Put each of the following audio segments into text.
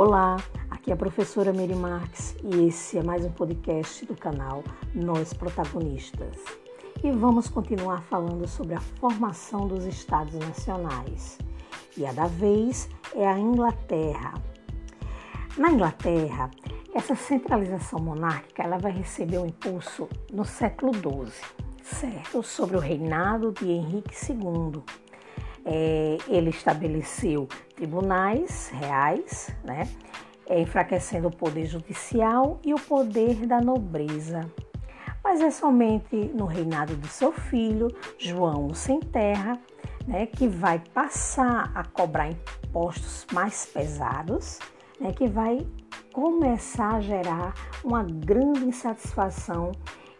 Olá, aqui é a professora Miri Marques e esse é mais um podcast do canal Nós Protagonistas. E vamos continuar falando sobre a formação dos estados nacionais. E a da vez é a Inglaterra. Na Inglaterra, essa centralização monárquica ela vai receber um impulso no século XII, certo? Sobre o reinado de Henrique II é, ele estabeleceu tribunais reais, né, é, enfraquecendo o poder judicial e o poder da nobreza. Mas é somente no reinado do seu filho, João Sem Terra, né, que vai passar a cobrar impostos mais pesados, né, que vai começar a gerar uma grande insatisfação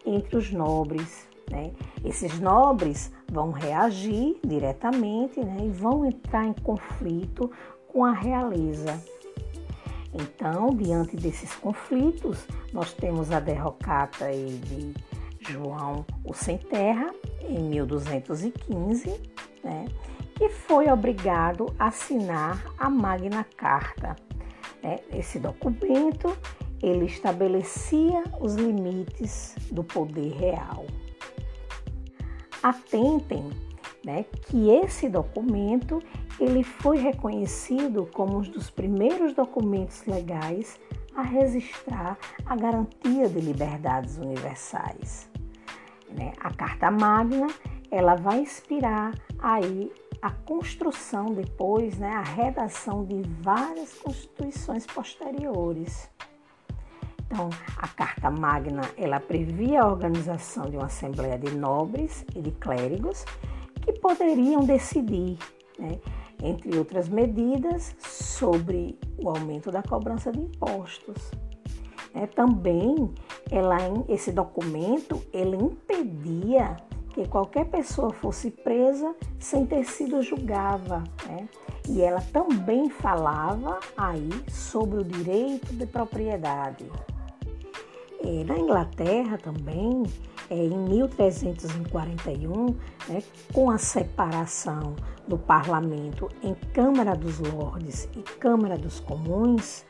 entre os nobres. Né? Esses nobres vão reagir diretamente né, e vão entrar em conflito com a realeza. Então, diante desses conflitos, nós temos a derrocata de João o Sem Terra, em 1215, né, que foi obrigado a assinar a Magna Carta. Né? Esse documento ele estabelecia os limites do poder real atentem né, que esse documento ele foi reconhecido como um dos primeiros documentos legais a registrar a garantia de liberdades universais. Né? A Carta Magna ela vai inspirar aí a construção depois, né, a redação de várias constituições posteriores. Então, a Carta Magna, ela previa a organização de uma assembleia de nobres e de clérigos que poderiam decidir, né, entre outras medidas, sobre o aumento da cobrança de impostos. É, também, ela, esse documento, ele impedia que qualquer pessoa fosse presa sem ter sido julgada. Né? E ela também falava aí sobre o direito de propriedade. É, na Inglaterra também, é, em 1341, né, com a separação do parlamento em Câmara dos Lordes e Câmara dos Comuns,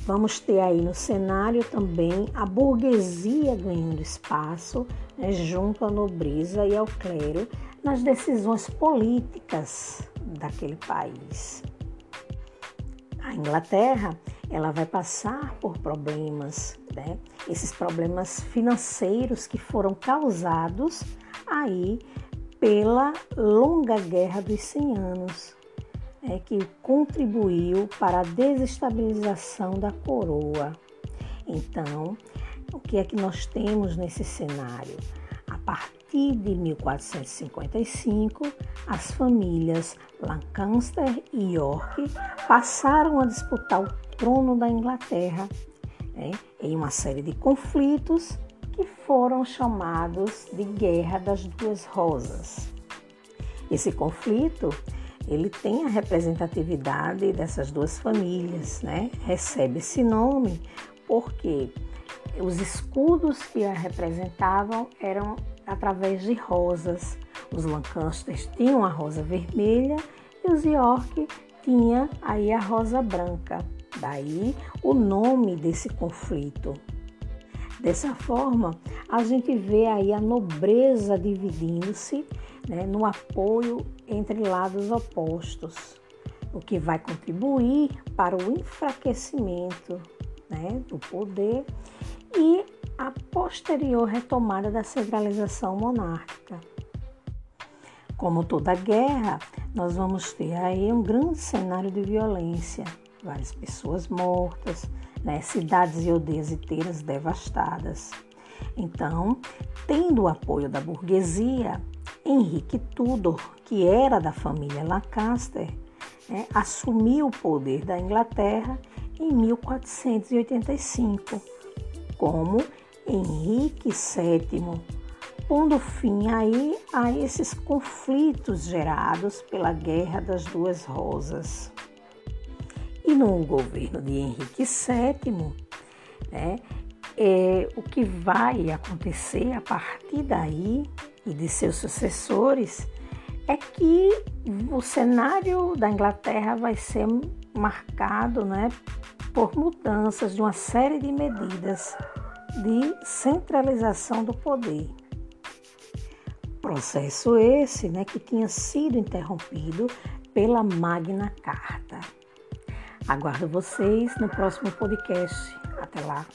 vamos ter aí no cenário também a burguesia ganhando espaço né, junto à nobreza e ao clero nas decisões políticas daquele país. A Inglaterra ela vai passar por problemas, né? Esses problemas financeiros que foram causados aí pela longa guerra dos 100 anos, né? que contribuiu para a desestabilização da coroa. Então, o que é que nós temos nesse cenário? A partir de 1455, as famílias Lancaster e York passaram a disputar o trono da Inglaterra né, em uma série de conflitos que foram chamados de Guerra das Duas Rosas. Esse conflito ele tem a representatividade dessas duas famílias, né? Recebe esse nome porque os escudos que a representavam eram através de rosas. Os Lancasters tinham a rosa vermelha e os York tinha aí a rosa branca. Daí o nome desse conflito. Dessa forma, a gente vê aí a nobreza dividindo-se né, no apoio entre lados opostos, o que vai contribuir para o enfraquecimento né, do poder e a posterior retomada da centralização monárquica. Como toda guerra, nós vamos ter aí um grande cenário de violência, várias pessoas mortas, né? cidades e aldeias inteiras devastadas. Então, tendo o apoio da burguesia, Henrique Tudor, que era da família Lancaster, né, assumiu o poder da Inglaterra em 1485 como Henrique VII, pondo fim aí a esses conflitos gerados pela Guerra das Duas Rosas. E no governo de Henrique VII, né, é, o que vai acontecer a partir daí e de seus sucessores é que o cenário da Inglaterra vai ser marcado né, por mudanças de uma série de medidas de centralização do poder. Processo esse né, que tinha sido interrompido pela Magna Carta. Aguardo vocês no próximo podcast. Até lá!